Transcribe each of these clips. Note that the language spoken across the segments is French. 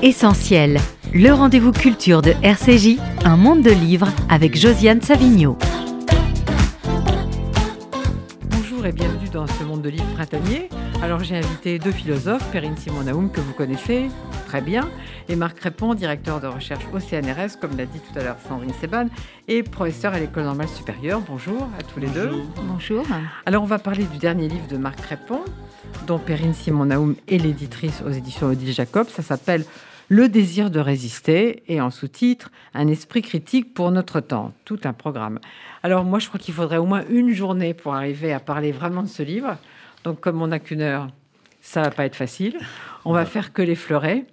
Essentiel, le rendez-vous culture de RCJ, un monde de livres avec Josiane Savigno. Bonjour et bienvenue dans ce monde de livres printanier. Alors j'ai invité deux philosophes, Perrine Simon-Naoum que vous connaissez très bien, et Marc Répond, directeur de recherche au CNRS, comme l'a dit tout à l'heure Sandrine Seban, et professeur à l'École normale supérieure. Bonjour à tous les deux. Bonjour. Alors on va parler du dernier livre de Marc Répond, dont Perrine Simon-Naoum est l'éditrice aux éditions Odile Jacob. Ça s'appelle Le désir de résister et en sous-titre Un esprit critique pour notre temps. Tout un programme. Alors moi je crois qu'il faudrait au moins une journée pour arriver à parler vraiment de ce livre. Donc comme on n'a qu'une heure, ça va pas être facile. On va faire que l'effleurer.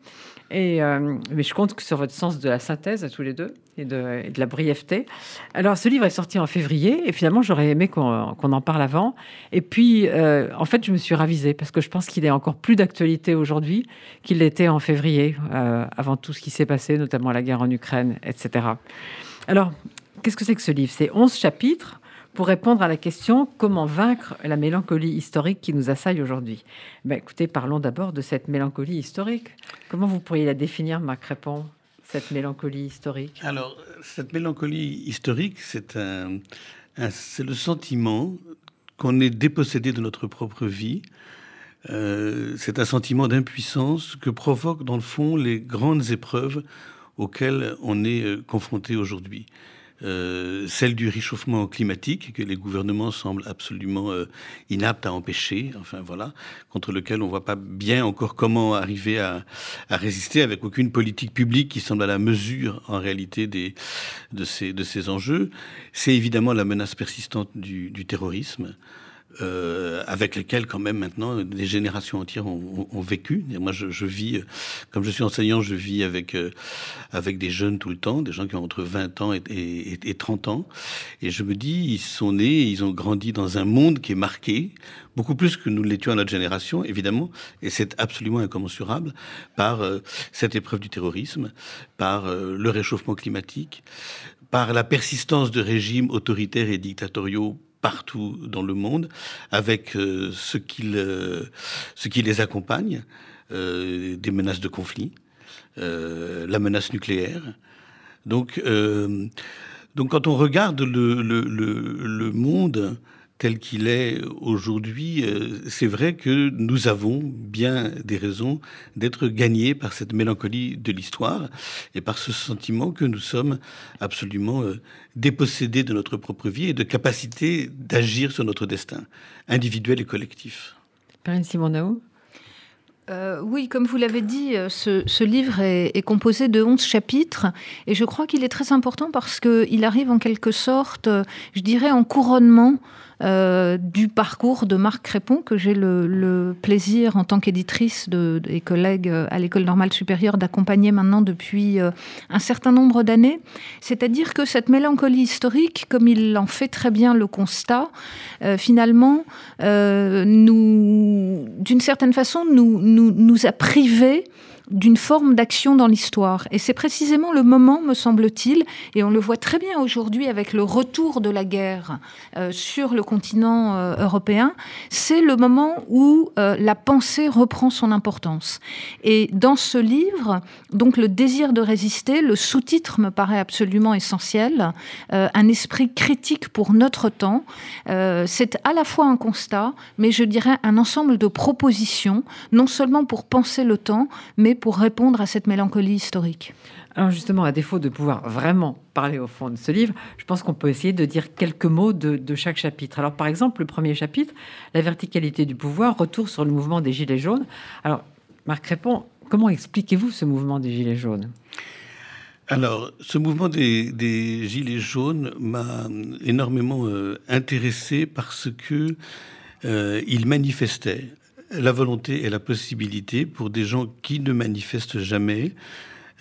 Euh, mais je compte sur votre sens de la synthèse à tous les deux et de, la brièveté. Alors, ce livre est sorti en février et finalement, j'aurais aimé qu'on qu'on en parle avant. Et puis, euh, en fait, je me suis ravisée parce que je pense qu'il est encore plus d'actualité aujourd'hui qu'il l'était en février, euh, avant tout ce qui s'est passé, notamment la guerre en Ukraine, etc. Alors, qu'est-ce que c'est que ce livre? C'est 11 chapitres pour répondre à la question comment vaincre la mélancolie historique qui nous assaille aujourd'hui? Ben, écoutez, parlons d'abord de cette mélancolie historique. Comment vous pourriez la définir, Marc Répond, cette mélancolie historique? Alors, cette mélancolie historique, c'est un, c'est le sentiment qu'on est dépossédé de notre propre vie. Euh, c'est un sentiment d'impuissance que provoquent, dans le fond, les grandes épreuves auxquelles on est euh, confronté aujourd'hui. Euh, celle du réchauffement climatique que les gouvernements semblent absolument euh, inaptes à empêcher, enfin voilà, contre lequel on voit pas bien encore comment arriver à, résister avec aucune politique publique qui semble à la mesure en réalité des, de, ces, de ces enjeux. C'est évidemment la menace persistante du terrorisme. Euh, avec lesquels quand même maintenant des générations entières ont, ont, ont vécu. Et moi, je, je, vis, euh, comme je suis enseignant, je vis avec euh, avec des jeunes tout le temps, des gens qui ont entre 20 ans et, et, et 30 ans. Et je me dis, ils sont nés, ils ont grandi dans un monde qui est marqué, beaucoup plus que nous l'étions à notre génération, évidemment, et c'est absolument incommensurable, par euh, cette épreuve du terrorisme, par euh, le réchauffement climatique, par la persistance de régimes autoritaires et dictatoriaux partout dans le monde, avec euh, ce, qui le, ce qui les accompagne, euh, des menaces de conflit, euh, la menace nucléaire. Donc, euh, quand on regarde le monde tel qu'il est aujourd'hui, euh, c'est vrai que nous avons bien des raisons d'être gagnés par cette mélancolie de l'histoire et par ce sentiment que nous sommes absolument euh, dépossédés de notre propre vie et de capacité d'agir sur notre destin, individuel et collectif. Perrine Simon-Naoum Euh, oui, comme vous l'avez dit, euh, ce, ce livre est, est, composé de 11 chapitres et je crois qu'il est très important parce qu'il arrive en quelque sorte, je dirais, en couronnement euh, du parcours de Marc Crépon, que j'ai le, plaisir en tant qu'éditrice de, des collègues à l'École normale supérieure d'accompagner maintenant depuis euh, un certain nombre d'années. C'est-à-dire que cette mélancolie historique, comme il en fait très bien le constat, euh, finalement, euh, nous, d'une certaine façon, nous, nous, nous a privés d'une forme d'action dans l'histoire. Et c'est précisément le moment, me semble-t-il, et on le voit très bien aujourd'hui avec le retour de la guerre euh, sur le continent euh, européen, c'est le moment où euh, la pensée reprend son importance. Et dans ce livre, donc le désir de résister, le sous-titre me paraît absolument essentiel, un esprit critique pour notre temps, c'est à la fois un constat, mais je dirais un ensemble de propositions, non seulement pour penser le temps, mais pour répondre à cette mélancolie historique. Alors justement, à défaut de pouvoir vraiment parler au fond de ce livre, je pense qu'on peut essayer de dire quelques mots de, de, chaque chapitre. Alors par exemple, le premier chapitre, la verticalité du pouvoir, retour sur le mouvement des Gilets jaunes. Alors Marc répond, comment expliquez-vous ce mouvement des Gilets jaunes? Alors, ce mouvement des, des Gilets jaunes m'a énormément euh, intéressé parce que euh, il manifestait la volonté et la possibilité pour des gens qui ne manifestent jamais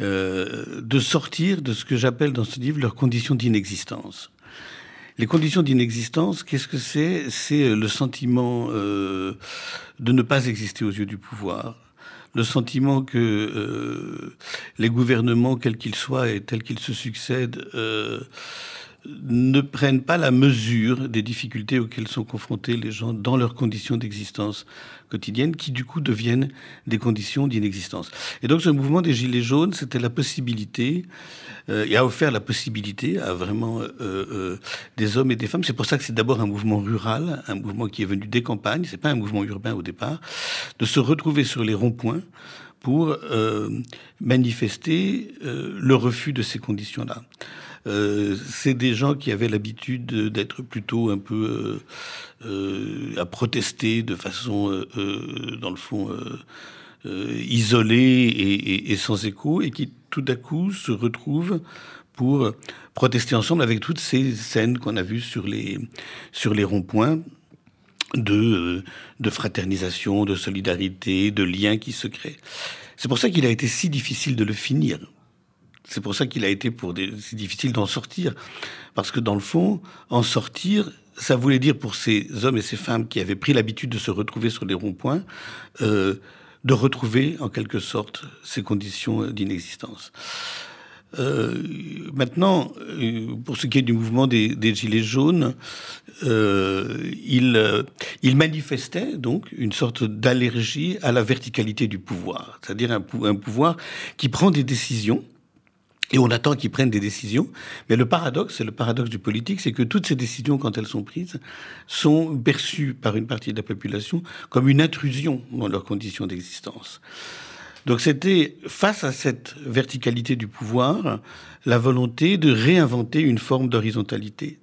euh, de sortir de ce que j'appelle dans ce livre leurs conditions d'inexistence. Les conditions d'inexistence, qu'est-ce que c'est? C'est le sentiment euh, de ne pas exister aux yeux du pouvoir, le sentiment que euh, les gouvernements, quels qu'ils soient et tels qu'ils se succèdent, euh, ne prennent pas la mesure des difficultés auxquelles sont confrontés les gens dans leurs conditions d'existence quotidienne, qui du coup deviennent des conditions d'inexistence. Et donc ce mouvement des Gilets jaunes, c'était la possibilité, euh, et a offert la possibilité à vraiment euh, euh, des hommes et des femmes. C'est pour ça que c'est d'abord un mouvement rural, un mouvement qui est venu des campagnes, c'est pas un mouvement urbain au départ, de se retrouver sur les ronds-points pour manifester le refus de ces conditions-là. Euh, c'est des gens qui avaient l'habitude d'être plutôt un peu euh, euh, à protester de façon, dans le fond, isolée et, sans écho, et qui tout à coup se retrouvent pour protester ensemble avec toutes ces scènes qu'on a vues sur les, sur les ronds-points de, de fraternisation, de solidarité, de liens qui se créent. C'est pour ça qu'il a été si difficile de le finir. C'est pour ça qu'il a été pour des, c'est difficile d'en sortir. Parce que dans le fond, en sortir, ça voulait dire pour ces hommes et ces femmes qui avaient pris l'habitude de se retrouver sur les ronds-points, euh, de retrouver en quelque sorte ces conditions d'inexistence. Euh, maintenant, euh, pour ce qui est du mouvement des, Gilets jaunes, il, manifestait donc une sorte d'allergie à la verticalité du pouvoir, c'est-à-dire un pouvoir qui prend des décisions et on attend qu'ils prennent des décisions. Mais le paradoxe, c'est le paradoxe du politique, c'est que toutes ces décisions, quand elles sont prises, sont perçues par une partie de la population comme une intrusion dans leurs conditions d'existence. Donc c'était, face à cette verticalité du pouvoir, la volonté de réinventer une forme d'horizontalité.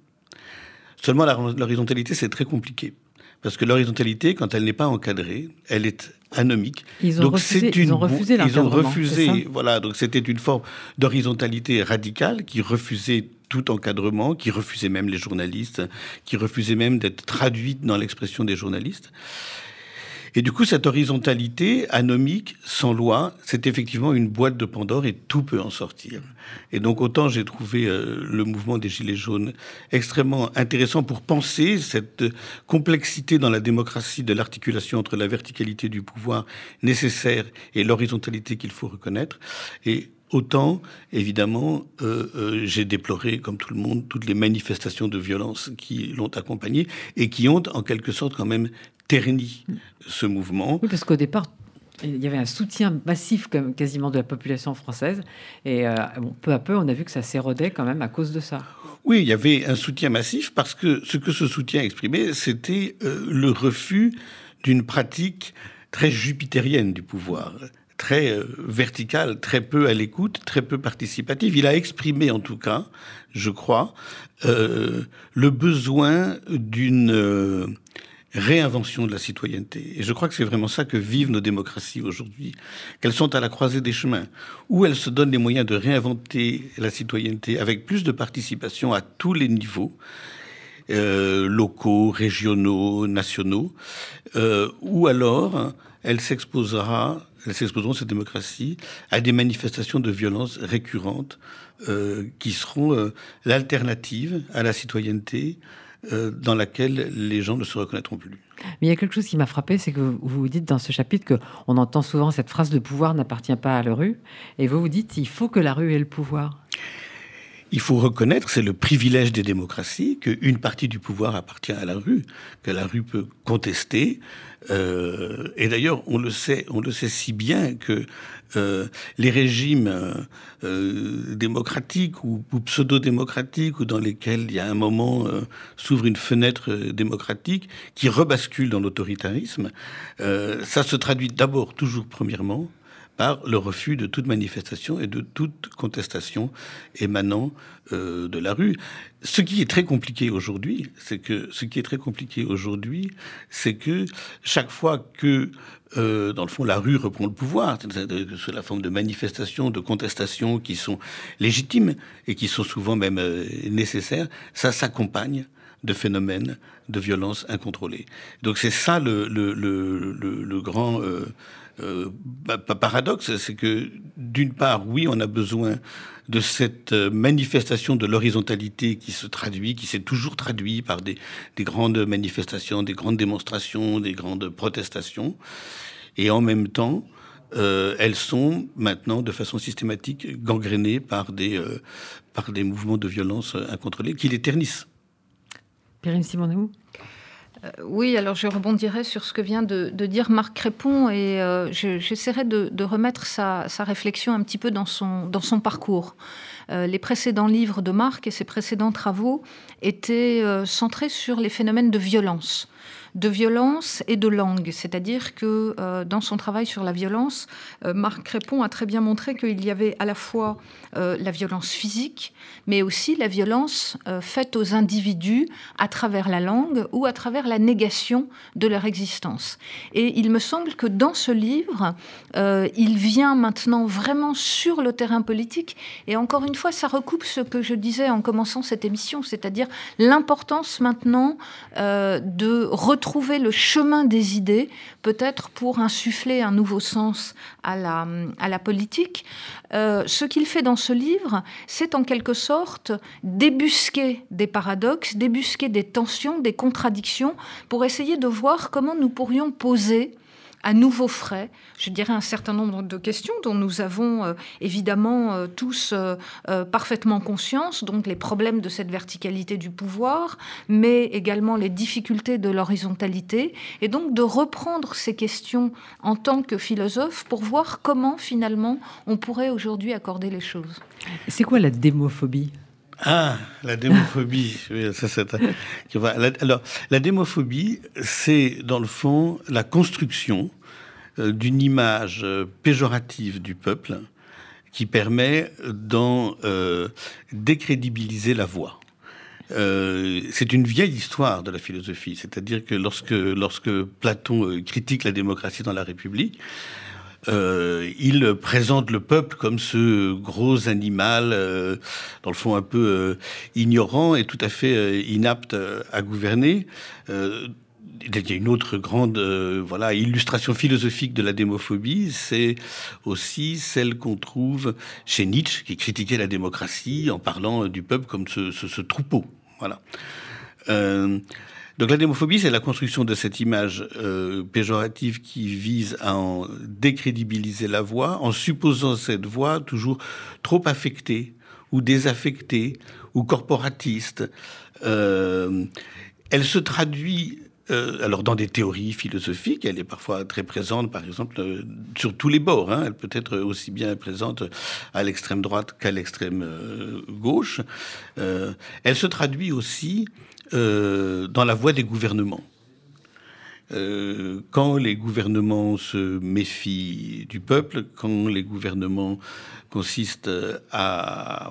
Seulement, l'horizontalité, c'est très compliqué. Parce que l'horizontalité, quand elle n'est pas encadrée, elle est anomique. Ils ont donc refusé, une, ils ont refusé Ils ont refusé, voilà. Donc c'était une forme d'horizontalité radicale qui refusait tout encadrement, qui refusait même les journalistes, qui refusait même d'être traduite dans l'expression des journalistes. Et du coup, cette horizontalité anomique, sans loi, c'est effectivement une boîte de Pandore et tout peut en sortir. Et donc, autant j'ai trouvé euh, le mouvement des Gilets jaunes extrêmement intéressant pour penser cette complexité dans la démocratie de l'articulation entre la verticalité du pouvoir nécessaire et l'horizontalité qu'il faut reconnaître. Et Autant, évidemment, euh, euh, j'ai déploré, comme tout le monde, toutes les manifestations de violence qui l'ont accompagné et qui ont, en quelque sorte, quand même terni ce mouvement. Oui, parce qu'au départ, il y avait un soutien massif comme quasiment de la population française. Et euh, peu à peu, on a vu que ça s'érodait quand même à cause de ça. Oui, il y avait un soutien massif parce que ce que ce soutien exprimait, c'était euh, le refus d'une pratique très jupitérienne du pouvoir très euh, verticale, très peu à l'écoute, très peu participative. Il a exprimé en tout cas, je crois, le besoin d'une réinvention de la citoyenneté. Et je crois que c'est vraiment ça que vivent nos démocraties aujourd'hui, qu'elles sont à la croisée des chemins, où elles se donnent les moyens de réinventer la citoyenneté avec plus de participation à tous les niveaux, euh, locaux, régionaux, nationaux, euh, ou alors elle s'exposera, elles s'exposeront cette démocratie à des manifestations de violence récurrentes euh, qui seront euh, l'alternative à la citoyenneté, euh, dans laquelle les gens ne se reconnaîtront plus. Mais il y a quelque chose qui m'a frappé, c'est que vous dites dans ce chapitre que on entend souvent cette phrase de pouvoir n'appartient pas à la rue, et vous vous dites il faut que la rue ait le pouvoir. Il faut reconnaître, c'est le privilège des démocraties, qu'une partie du pouvoir appartient à la rue, que la rue peut contester. Euh, et d'ailleurs, on le sait, on le sait si bien que euh, les régimes euh, démocratiques ou, pseudo-démocratiques, ou dans lesquels il y a un moment euh, s'ouvre une fenêtre démocratique qui rebascule dans l'autoritarisme, ça se traduit d'abord, toujours premièrement, le refus de toute manifestation et de toute contestation émanant de la rue. Ce qui est très compliqué aujourd'hui, c'est que ce qui est très compliqué aujourd'hui, c'est que chaque fois que euh, dans le fond, la rue reprend le pouvoir, c'est la forme de manifestations, de contestations qui sont légitimes et qui sont souvent même euh, nécessaires. Ça s'accompagne de phénomènes de violence incontrôlée. Donc c'est ça le, grand euh, euh paradoxe, c'est que d'une part, oui, on a besoin de cette euh, manifestation de l'horizontalité qui se traduit, qui s'est toujours traduit par des, des, grandes manifestations, des grandes démonstrations, des grandes protestations. Et en même temps, euh, elles sont maintenant de façon systématique gangrénées par des, par des mouvements de violence incontrôlés qui les ternissent. Périne Simoneau oui, alors je rebondirai sur ce que vient de, dire Marc Crépon et j'essaierai de, remettre sa, réflexion un petit peu dans son, parcours. les précédents livres de Marc et ses précédents travaux étaient centrés sur les phénomènes de violence de violence et de langue. C'est-à-dire que euh, dans son travail sur la violence, euh, Marc Crépon a très bien montré qu'il y avait à la fois euh, la violence physique, mais aussi la violence faite aux individus à travers la langue ou à travers la négation de leur existence. Et il me semble que dans ce livre, il vient maintenant vraiment sur le terrain politique. Et encore une fois, ça recoupe ce que je disais en commençant cette émission, c'est-à-dire l'importance maintenant de trouver le chemin des idées, peut-être pour insuffler un nouveau sens à la, à la politique. Euh, ce qu'il fait dans ce livre, c'est en quelque sorte débusquer des paradoxes, débusquer des tensions, des contradictions, pour essayer de voir comment nous pourrions poser à nouveau frais, je dirais un certain nombre de questions dont nous avons euh, évidemment euh, tous euh, parfaitement conscience, donc les problèmes de cette verticalité du pouvoir, mais également les difficultés de l'horizontalité, et donc de reprendre ces questions en tant que philosophe pour voir comment finalement on pourrait aujourd'hui accorder les choses. C'est quoi la démophobie? Ah, la démophobie. alors, la démophobie, c'est dans le fond la construction euh, d'une image euh, péjorative du peuple qui permet d'en euh, décrédibiliser la voix. c'est une vieille histoire de la philosophie, c'est-à-dire que lorsque, lorsque Platon critique la démocratie dans la République, euh, il présente le peuple comme ce gros animal, euh, dans le fond un peu euh, ignorant et tout à fait inapte à gouverner. il y a une autre grande voilà illustration philosophique de la démophobie, c'est aussi celle qu'on trouve chez Nietzsche, qui critiquait la démocratie en parlant du peuple comme ce, ce, ce troupeau. Voilà. Donc la démophobie, c'est la construction de cette image euh, péjorative qui vise à en décrédibiliser la voix, en supposant cette voix toujours trop affectée ou désaffectée ou corporatiste. Euh, elle se traduit euh, alors dans des théories philosophiques, elle est parfois très présente, par exemple, sur tous les bords. Hein. Elle peut être aussi bien présente à l'extrême droite qu'à l'extrême gauche. elle se traduit aussi euh, dans la voie des gouvernements. Euh, quand les gouvernements se méfient du peuple, quand les gouvernements consistent à,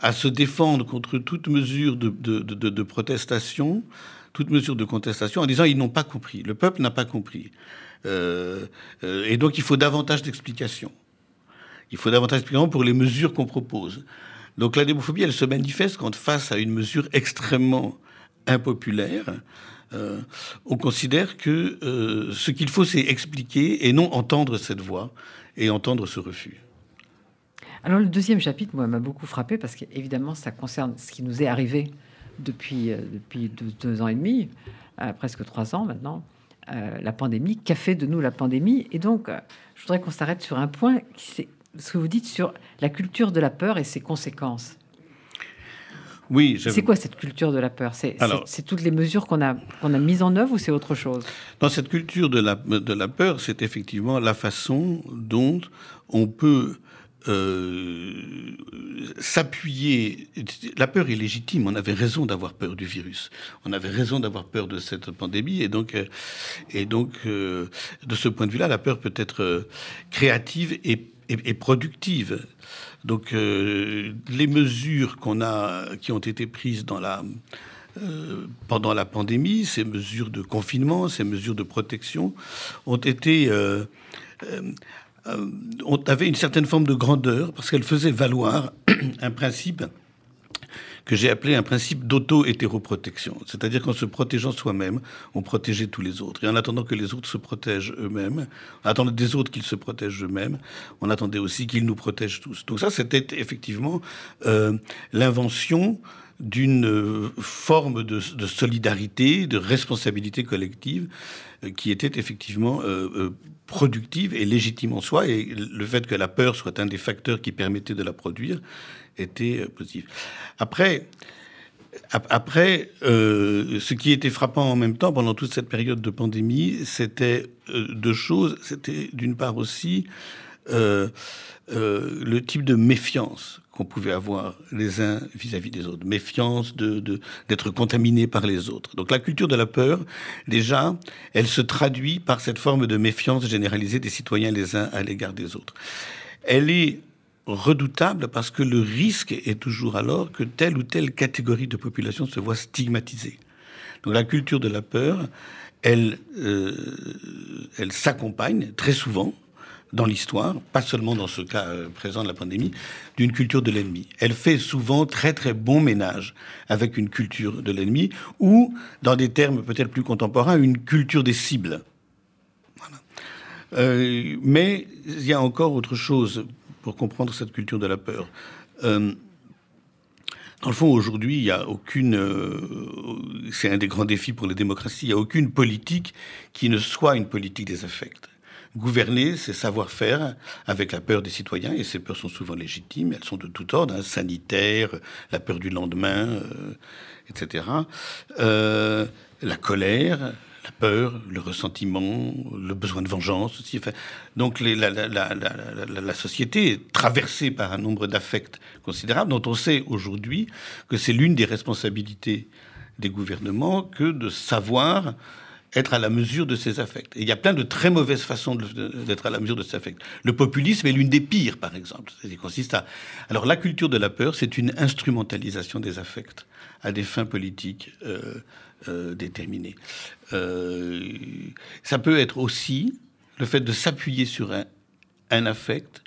à se défendre contre toute mesure de, de, protestation, toute mesure de contestation, en disant ils n'ont pas compris, le peuple n'a pas compris. Euh, et donc il faut davantage d'explications. Il faut davantage d'explications pour les mesures qu'on propose. Donc la démophobie, elle se manifeste quand face à une mesure extrêmement impopulaire, euh, on considère que euh, ce qu'il faut, c'est expliquer et non entendre cette voix et entendre ce refus. Alors le deuxième chapitre, moi, m'a beaucoup frappé parce qu'évidemment, ça concerne ce qui nous est arrivé depuis, euh, depuis deux, ans et demi, presque trois ans maintenant, la pandémie. Qu'a fait de nous la pandémie? Et donc, je voudrais qu'on s'arrête sur un point, c'est ce que vous dites sur la culture de la peur et ses conséquences. Oui, c'est quoi cette culture de la peur? C'est toutes les mesures qu'on a, qu'on a mises en œuvre ou c'est autre chose? Dans cette culture de la, de la peur, c'est effectivement la façon dont on peut euh, s'appuyer. La peur est légitime. On avait raison d'avoir peur du virus. On avait raison d'avoir peur de cette pandémie. Et donc, euh, et donc euh, de ce point de vue-là, la peur peut être créative et, et productive. Donc euh, les mesures qu'on a, qui ont été prises la, euh, pendant la pandémie, ces mesures de confinement, ces mesures de protection, ont été euh, on avait une certaine forme de grandeur parce qu'elles faisaient valoir un principe que j'ai appelé un principe d'auto-hétéroprotection. C'est-à-dire qu'en se protégeant soi-même, on protégeait tous les autres. Et en attendant que les autres se protègent eux-mêmes, en attendant des autres qu'ils se protègent eux-mêmes, on attendait aussi qu'ils nous protègent tous. Donc ça, c'était effectivement euh, l'invention d'une forme de, solidarité, de responsabilité collective qui était effectivement productive et légitime en soi. Et le fait que la peur soit un des facteurs qui permettait de la produire était positif. Après, après, euh, ce qui était frappant en même temps pendant toute cette période de pandémie, c'était euh, deux choses. C'était d'une part aussi euh, le type de méfiance qu'on pouvait avoir les uns vis-à-vis des autres, méfiance de d'être contaminés par les autres. Donc la culture de la peur, déjà, elle se traduit par cette forme de méfiance généralisée des citoyens les uns à l'égard des autres. Elle est redoutable parce que le risque est toujours alors que telle ou telle catégorie de population se voit stigmatisée. Donc la culture de la peur, elle, euh, elle s'accompagne très souvent dans l'histoire, pas seulement dans ce cas euh, présent de la pandémie, d'une culture de l'ennemi. Elle fait souvent très très bon ménage avec une culture de l'ennemi ou, dans des termes peut-être plus contemporains, une culture des cibles. Euh, mais il y a encore autre chose pour comprendre cette culture de la peur. Euh, dans le fond, aujourd'hui, il n'y a aucune. C'est un des grands défis pour les démocraties. Il n'y a aucune politique qui ne soit une politique des affects. Gouverner, c'est savoir faire avec la peur des citoyens, et ces peurs sont souvent légitimes. Elles sont de tout ordre, hein, sanitaire, la peur du lendemain, euh, etc. la colère, la peur, le ressentiment, le besoin de vengeance aussi. donc la, la, société est traversée par un nombre d'affects considérables dont on sait aujourd'hui que c'est l'une des responsabilités des gouvernements que de savoir être à la mesure de ces affects. Il y a plein de très mauvaises façons d'être à la mesure de ces affects. Le populisme est l'une des pires, par exemple. Il consiste à... Alors la culture de la peur, c'est une instrumentalisation des affects à des fins politiques euh, euh, déterminées. Euh, ça peut être aussi le fait de s'appuyer sur un affect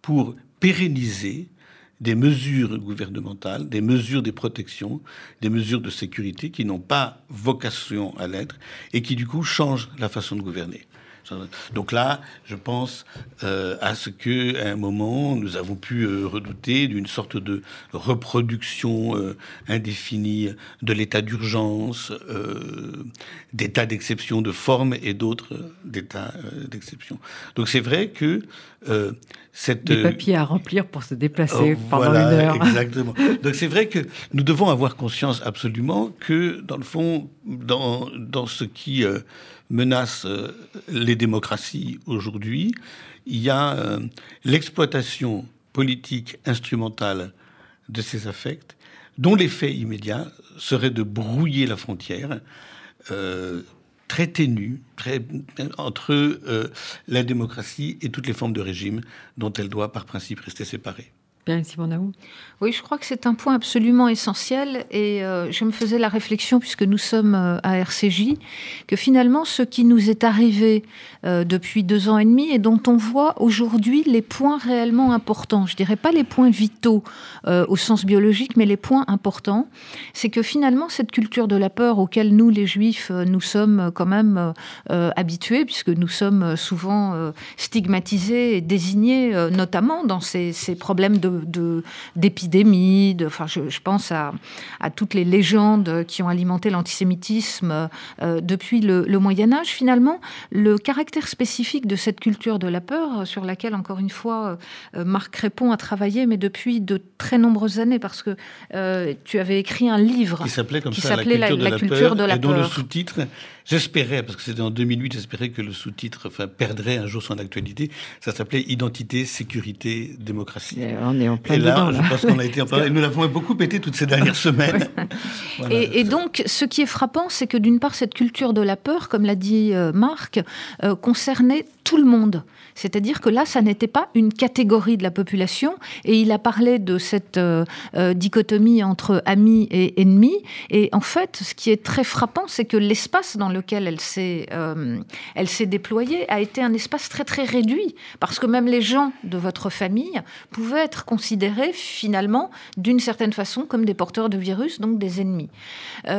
pour pérenniser des mesures gouvernementales, des mesures de protection, des mesures de sécurité qui n'ont pas vocation à l'être et qui du coup changent la façon de gouverner. Donc là, je pense euh, à ce que, à un moment, nous avons pu euh, redouter d'une sorte de reproduction euh, indéfinie de l'état d'urgence, d'état d'exception de forme et d'autres d'états d'exception. Donc c'est vrai que cette des papiers à remplir pour se déplacer oh, pendant une heure. Exactement. Donc c'est vrai que nous devons avoir conscience absolument que, dans le fond, dans, dans ce qui menace euh, les démocraties aujourd'hui, il y a euh, l'exploitation politique instrumentale de ces affects, dont l'effet immédiat serait de brouiller la frontière euh, très ténue entre la démocratie et toutes les formes de régime dont elle doit par principe rester séparée. Oui, je crois que c'est un point absolument essentiel et euh, je me faisais la réflexion, puisque nous sommes euh, à RCJ, que finalement ce qui nous est arrivé euh, depuis deux ans et demi et dont on voit aujourd'hui les points réellement importants, je dirais pas les points vitaux au sens biologique, mais les points importants, c'est que finalement cette culture de la peur auquel nous, les juifs, nous sommes quand même habitués, puisque nous sommes souvent stigmatisés et désignés, notamment dans ces, ces problèmes de d'épidémies. De, enfin, je, pense à, toutes les légendes qui ont alimenté l'antisémitisme euh, depuis le, Moyen Âge. Finalement, le caractère spécifique de cette culture de la peur, sur laquelle, encore une fois, euh, Marc Crépon a travaillé, mais depuis de très nombreuses années, parce que euh, tu avais écrit un livre qui s'appelait comme ça, la culture, de, la et dont le sous-titre J'espérais, parce que c'était en 2008, j'espérais que le sous-titre enfin, perdrait un jour son actualité. Ça s'appelait Identité, sécurité, démocratie. Et on est en plein et là, je pense qu'on a été en plein. Nous l'avons beaucoup pété toutes ces dernières semaines. et, donc, ce qui est frappant, c'est que d'une part, cette culture de la peur, comme l'a dit euh, Marc, euh, concernait tout le monde. C'est-à-dire que là, ça n'était pas une catégorie de la population. Et il a parlé de cette euh, euh, dichotomie entre amis et ennemis. Et en fait, ce qui est très frappant, c'est que l'espace dans lequel elle s'est, euh, elle s'est déployée a été un espace très très réduit, parce que même les gens de votre famille pouvaient être considérés finalement d'une certaine façon comme des porteurs de virus, donc des ennemis.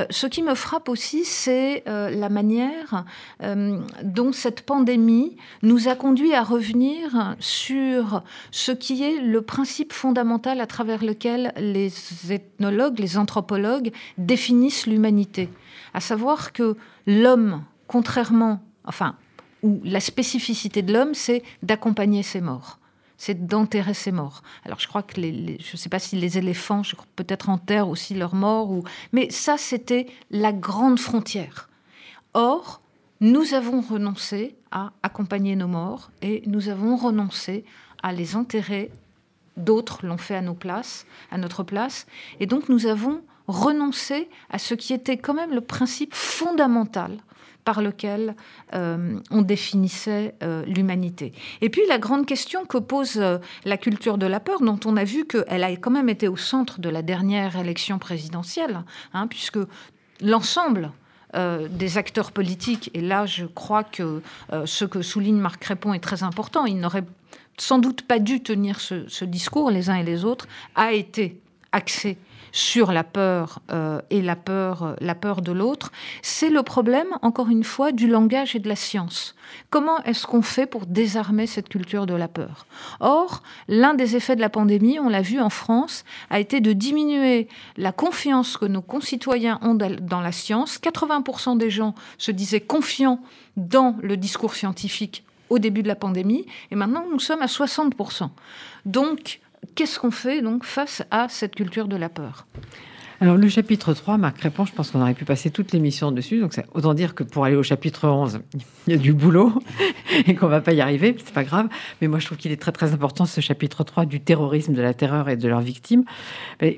ce qui me frappe aussi, c'est la manière dont cette pandémie nous a conduit à revenir sur ce qui est le principe fondamental à travers lequel les ethnologues, les anthropologues définissent l'humanité, à savoir que l'homme, contrairement, enfin, ou la spécificité de l'homme, c'est d'accompagner ses morts c'est d'enterrer ses morts. Alors je crois que les, je ne sais pas si les éléphants, peut-être enterrent aussi leurs morts, mais ça c'était la grande frontière. Or, nous avons renoncé à accompagner nos morts et nous avons renoncé à les enterrer. D'autres l'ont fait à nos places, à notre place, et donc nous avons renoncé à ce qui était quand même le principe fondamental par lequel euh, on définissait euh, l'humanité. Et puis la grande question que pose euh, la culture de la peur, dont on a vu qu'elle a quand même été au centre de la dernière élection présidentielle, hein, puisque l'ensemble des acteurs politiques, et là je crois que ce que souligne Marc Crépon est très important, il n'aurait sans doute pas dû tenir ce, ce discours. Les uns et les autres, a été axé sur la peur euh, et la peur, euh, la peur de l'autre, c'est le problème, encore une fois, du langage et de la science. Comment est-ce qu'on fait pour désarmer cette culture de la peur? Or, l'un des effets de la pandémie, on l'a vu en France, a été de diminuer la confiance que nos concitoyens ont dans la science. 80% des gens se disaient confiants dans le discours scientifique au début de la pandémie, et maintenant nous sommes à 60%. Donc, qu'est-ce qu'on fait donc face à cette culture de la peur? Alors le chapitre 3, Marc Crépon, je pense qu'on aurait pu passer toute l'émission dessus. Donc autant dire que pour aller au chapitre 11, il y a du boulot et qu'on va pas y arriver, c'est pas grave. Mais moi je trouve qu'il est très très important ce chapitre 3 du terrorisme, de la terreur et de leurs victimes.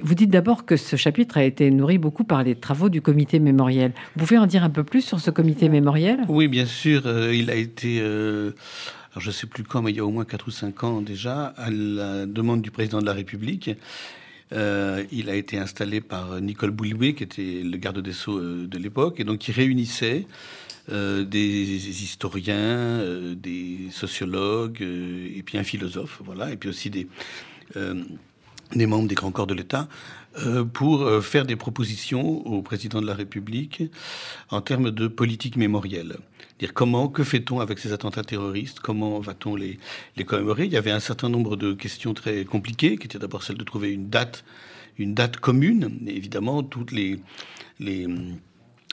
vous dites d'abord que ce chapitre a été nourri beaucoup par les travaux du comité mémoriel. Vous pouvez en dire un peu plus sur ce comité mémoriel? Oui, bien sûr. Euh, il a été... Euh, alors je ne sais plus quand, mais il y a au moins 4 ou 5 ans déjà, à la demande du président de la République. Euh, il a été installé par Nicole Bouloué, qui était le garde des Sceaux euh, de l'époque, et donc il réunissait euh, des historiens, des sociologues, et puis un philosophe, voilà, et puis aussi des membres des grands corps de l'État, pour faire des propositions au président de la République en termes de politique mémorielle comment, que fait-on avec ces attentats terroristes? Comment va-t-on les, commémorer? Il y avait un certain nombre de questions très compliquées, qui étaient d'abord celle de trouver une date, une date commune. évidemment, toutes les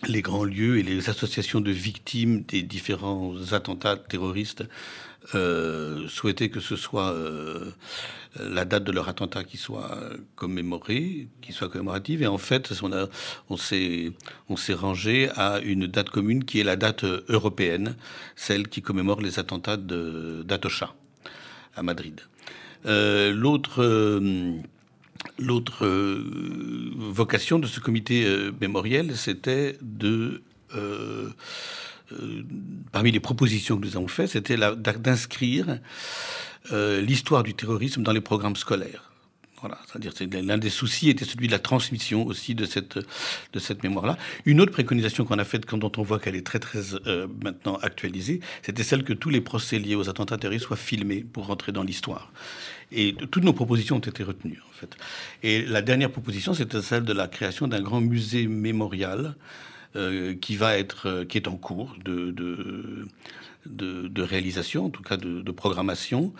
grands lieux et les associations de victimes des différents attentats terroristes euh, souhaitaient que ce soit euh, la date de leur attentat qui soit commémorée, qui soit commémorative. Et en fait, on s'est rangé à une date commune qui est la date européenne, celle qui commémore les attentats d'Atocha à Madrid. Euh, l'autre L'autre vocation de ce comité mémoriel, c'était de euh, parmi les propositions que nous avons faites, c'était d'inscrire euh, l'histoire du terrorisme dans les programmes scolaires. Voilà, c'est-à-dire l'un des soucis était celui de la transmission aussi de cette de cette mémoire-là. Une autre préconisation qu'on a faite, dont on voit qu'elle est très très euh, maintenant actualisée, c'était celle que tous les procès liés aux attentats terroristes soient filmés pour rentrer dans l'histoire. Et toutes nos propositions ont été retenues en fait. Et la dernière proposition, c'était celle de la création d'un grand musée mémorial euh, qui va être, euh, qui est en cours de, de, réalisation, en tout cas de, programmation,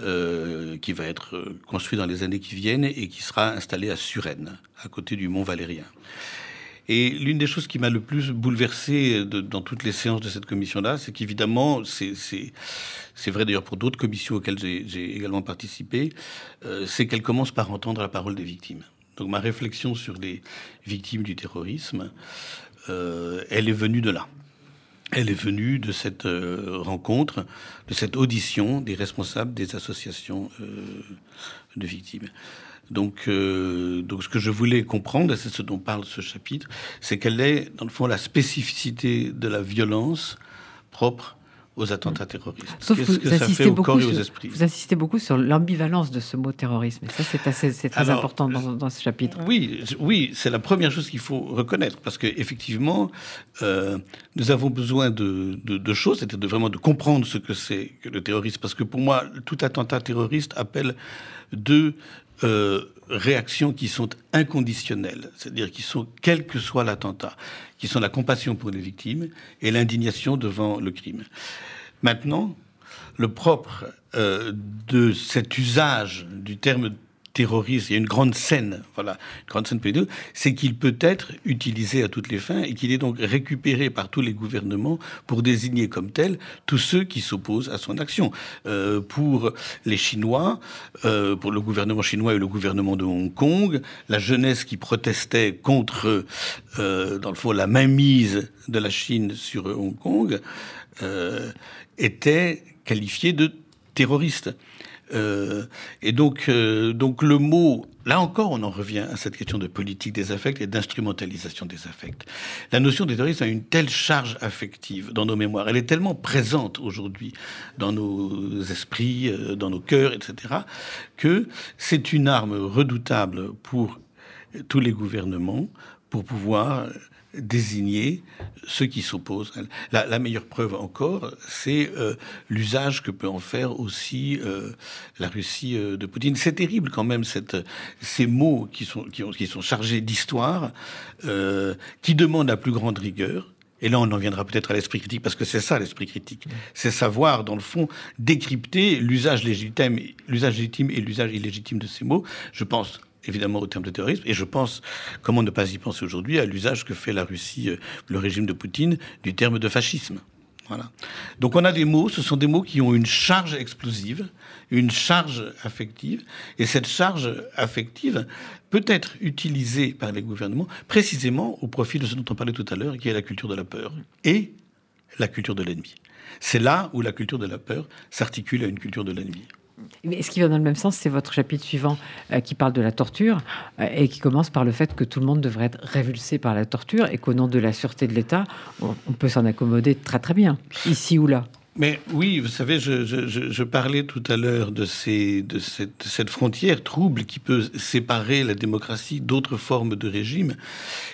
euh, qui va être construit dans les années qui viennent et qui sera installé à Suresnes, à côté du Mont Valérien. Et l'une des choses qui m'a le plus bouleversé dans toutes les séances de cette commission-là, c'est qu'évidemment, c'est vrai d'ailleurs pour d'autres commissions auxquelles j'ai également participé, c'est qu'elle commence par entendre la parole des victimes. Donc ma réflexion sur les victimes du terrorisme, euh, elle est venue de là. Elle est venue de cette euh, rencontre, de cette audition des responsables des associations euh, de victimes. Donc, donc, ce que je voulais comprendre, c'est ce dont parle ce chapitre, c'est quelle est, dans le fond, la spécificité de la violence propre aux attentats terroristes. Sauf que vous, assistez beaucoup sur, vous insistez beaucoup sur l'ambivalence de ce mot terrorisme. Et ça, c'est assez, c'est très important dans, ce chapitre. Oui, oui, c'est la première chose qu'il faut reconnaître, parce qu'effectivement, euh, nous avons besoin de, de, choses, c'est-à-dire de vraiment de comprendre ce que c'est que le terrorisme, parce que pour moi, tout attentat terroriste appelle deux euh, réactions qui sont inconditionnelles, c'est-à-dire qui sont, quel que soit l'attentat, qui sont la compassion pour les victimes et l'indignation devant le crime. Maintenant, le propre de cet usage du terme terroriste, il y a une grande scène, voilà, une grande scène c'est qu'il peut être utilisé à toutes les fins et qu'il est donc récupéré par tous les gouvernements pour désigner comme tel tous ceux qui s'opposent à son action. Euh, pour les Chinois, euh, pour le gouvernement chinois et le gouvernement de Hong Kong, la jeunesse qui protestait contre, euh, dans le fond, la mainmise de la Chine sur Hong Kong, était qualifiée de terroriste. Euh, et donc, euh, donc le mot, là encore, on en revient à cette question de politique des affects et d'instrumentalisation des affects. La notion de terrorisme a une telle charge affective dans nos mémoires, elle est tellement présente aujourd'hui dans nos esprits, euh, dans nos cœurs, etc., que c'est une arme redoutable pour tous les gouvernements pour pouvoir désigner ceux qui s'opposent. La, meilleure preuve encore, c'est euh, l'usage que peut en faire aussi euh, la Russie euh, de Poutine. C'est terrible quand même cette, ces mots qui sont, qui, ont, qui sont chargés d'histoire, qui demandent la plus grande rigueur. Et là, on en viendra peut-être à l'esprit critique, parce que c'est ça l'esprit critique. C'est savoir, dans le fond, décrypter l'usage légitime, l'usage légitime et l'usage illégitime de ces mots. Je pense évidemment au terme de terrorisme. Et je pense, comment ne pas y penser aujourd'hui, à l'usage que fait la Russie, euh, le régime de Poutine, du terme de fascisme. Voilà. Donc on a des mots, ce sont des mots qui ont une charge explosive, une charge affective, et cette charge affective peut être utilisée par les gouvernements précisément au profit de ce dont on parlait tout à l'heure, qui est la culture de la peur et la culture de l'ennemi. C'est là où la culture de la peur s'articule à une culture de l'ennemi. Mais ce qui va dans le même sens, c'est votre chapitre suivant euh, qui parle de la torture euh, et qui commence par le fait que tout le monde devrait être révulsé par la torture et qu'au nom de la sûreté de l'État, on peut s'en accommoder très très bien, ici ou là. Mais oui, vous savez, je, parlais tout à l'heure de, ces, de cette, frontière trouble qui peut séparer la démocratie d'autres formes de régime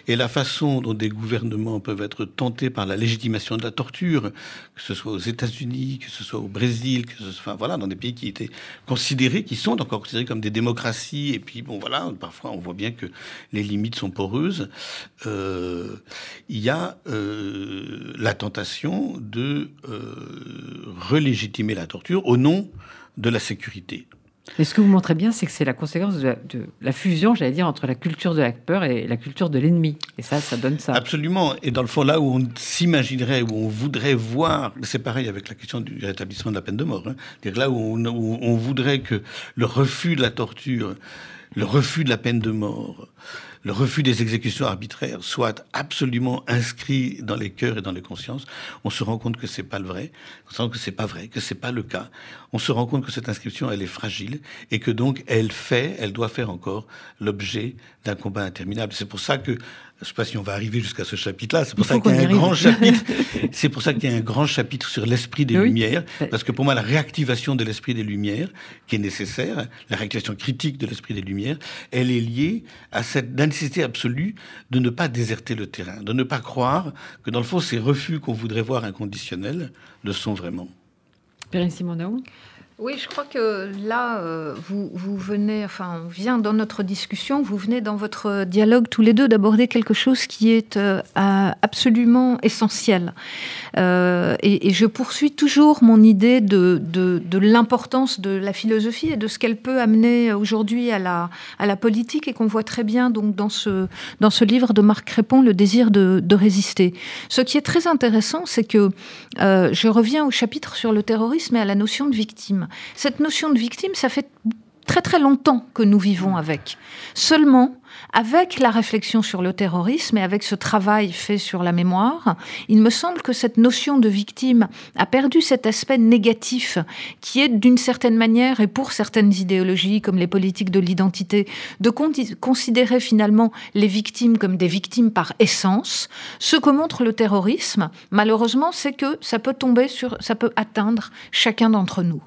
et la façon dont des gouvernements peuvent être tentés par la légitimation de la torture, que ce soit aux États-Unis, que ce soit au Brésil, que ce soit voilà dans des pays qui étaient considérés, qui sont encore considérés comme des démocraties. Et puis bon voilà, parfois on voit bien que les limites sont poreuses. Euh, il y a euh, la tentation de euh, relégitimer la torture au nom de la sécurité. Et ce que vous montrez bien, c'est que c'est la conséquence de la, fusion, j'allais dire, entre la culture de la peur et la culture de l'ennemi. Et ça, ça donne ça. Absolument. Et dans le fond, là où on s'imaginerait, où on voudrait voir, c'est pareil avec la question du rétablissement de la peine de mort. Hein. dire là où on, où on voudrait que le refus de la torture, le refus de la peine de mort, le refus des exécutions arbitraires soit absolument inscrit dans les cœurs et dans les consciences, on se rend compte que c'est pas le vrai, on se rend que c'est pas vrai, que c'est pas le cas. On se rend compte que cette inscription, elle est fragile et que donc elle fait, elle doit faire encore l'objet d'un combat interminable. C'est pour ça que je ne sais pas si on va arriver jusqu'à ce chapitre-là. C'est pour, ça qu'il y a un grand chapitre. C'est pour ça qu'il y a un grand chapitre sur l'esprit des Lumières, parce que pour moi, la réactivation de l'esprit des Lumières, qui est nécessaire, la réactivation critique de l'esprit des Lumières, elle est liée à cette nécessité absolue de ne pas déserter le terrain, de ne pas croire que dans le fond, ces refus qu'on voudrait voir inconditionnels le sont vraiment. Simonaou oui, je crois que là, euh, vous, venez, enfin, on vient dans notre discussion, vous venez dans votre dialogue tous les deux d'aborder quelque chose qui est euh, absolument essentiel. Euh, et, je poursuis toujours mon idée de, l'importance de la philosophie et de ce qu'elle peut amener aujourd'hui à la, politique et qu'on voit très bien donc dans ce, dans ce livre de Marc Crépon, Le désir de résister. Ce qui est très intéressant, c'est que je reviens au chapitre sur le terrorisme et à la notion de victime. Cette notion de victime, ça fait très très longtemps que nous vivons avec. Seulement, avec la réflexion sur le terrorisme et avec ce travail fait sur la mémoire, il me semble que cette notion de victime a perdu cet aspect négatif qui est d'une certaine manière, et pour certaines idéologies comme les politiques de l'identité, de considérer finalement les victimes comme des victimes par essence. Ce que montre le terrorisme, malheureusement, c'est que ça peut tomber sur, ça peut atteindre chacun d'entre nous.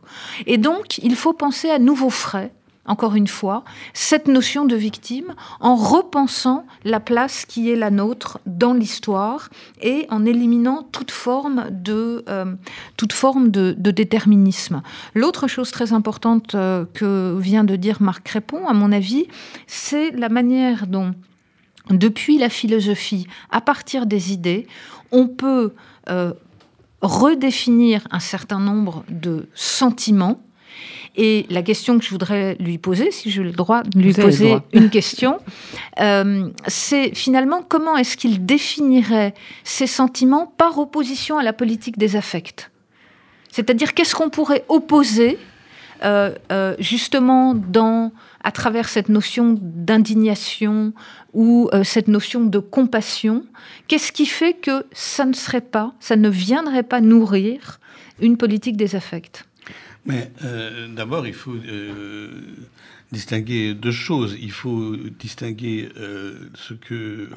Et donc, il faut penser à nouveaux frais encore une fois, cette notion de victime en repensant la place qui est la nôtre dans l'histoire et en éliminant toute forme de, euh, déterminisme. L'autre chose très importante euh, que vient de dire Marc Crépon, à mon avis, c'est la manière dont, depuis la philosophie, à partir des idées, on peut euh, redéfinir un certain nombre de sentiments. Et la question que je voudrais lui poser, si j'ai le droit de lui poser une question, euh, c'est finalement comment est-ce qu'il définirait ces sentiments par opposition à la politique des affects? C'est-à-dire qu'est-ce qu'on pourrait opposer euh, euh, justement dans, à travers cette notion d'indignation ou cette notion de compassion, qu'est-ce qui fait que ça ne serait pas, ça ne viendrait pas nourrir une politique des affects? Mais euh, d'abord, il faut euh, distinguer deux choses. Il faut distinguer euh, ce que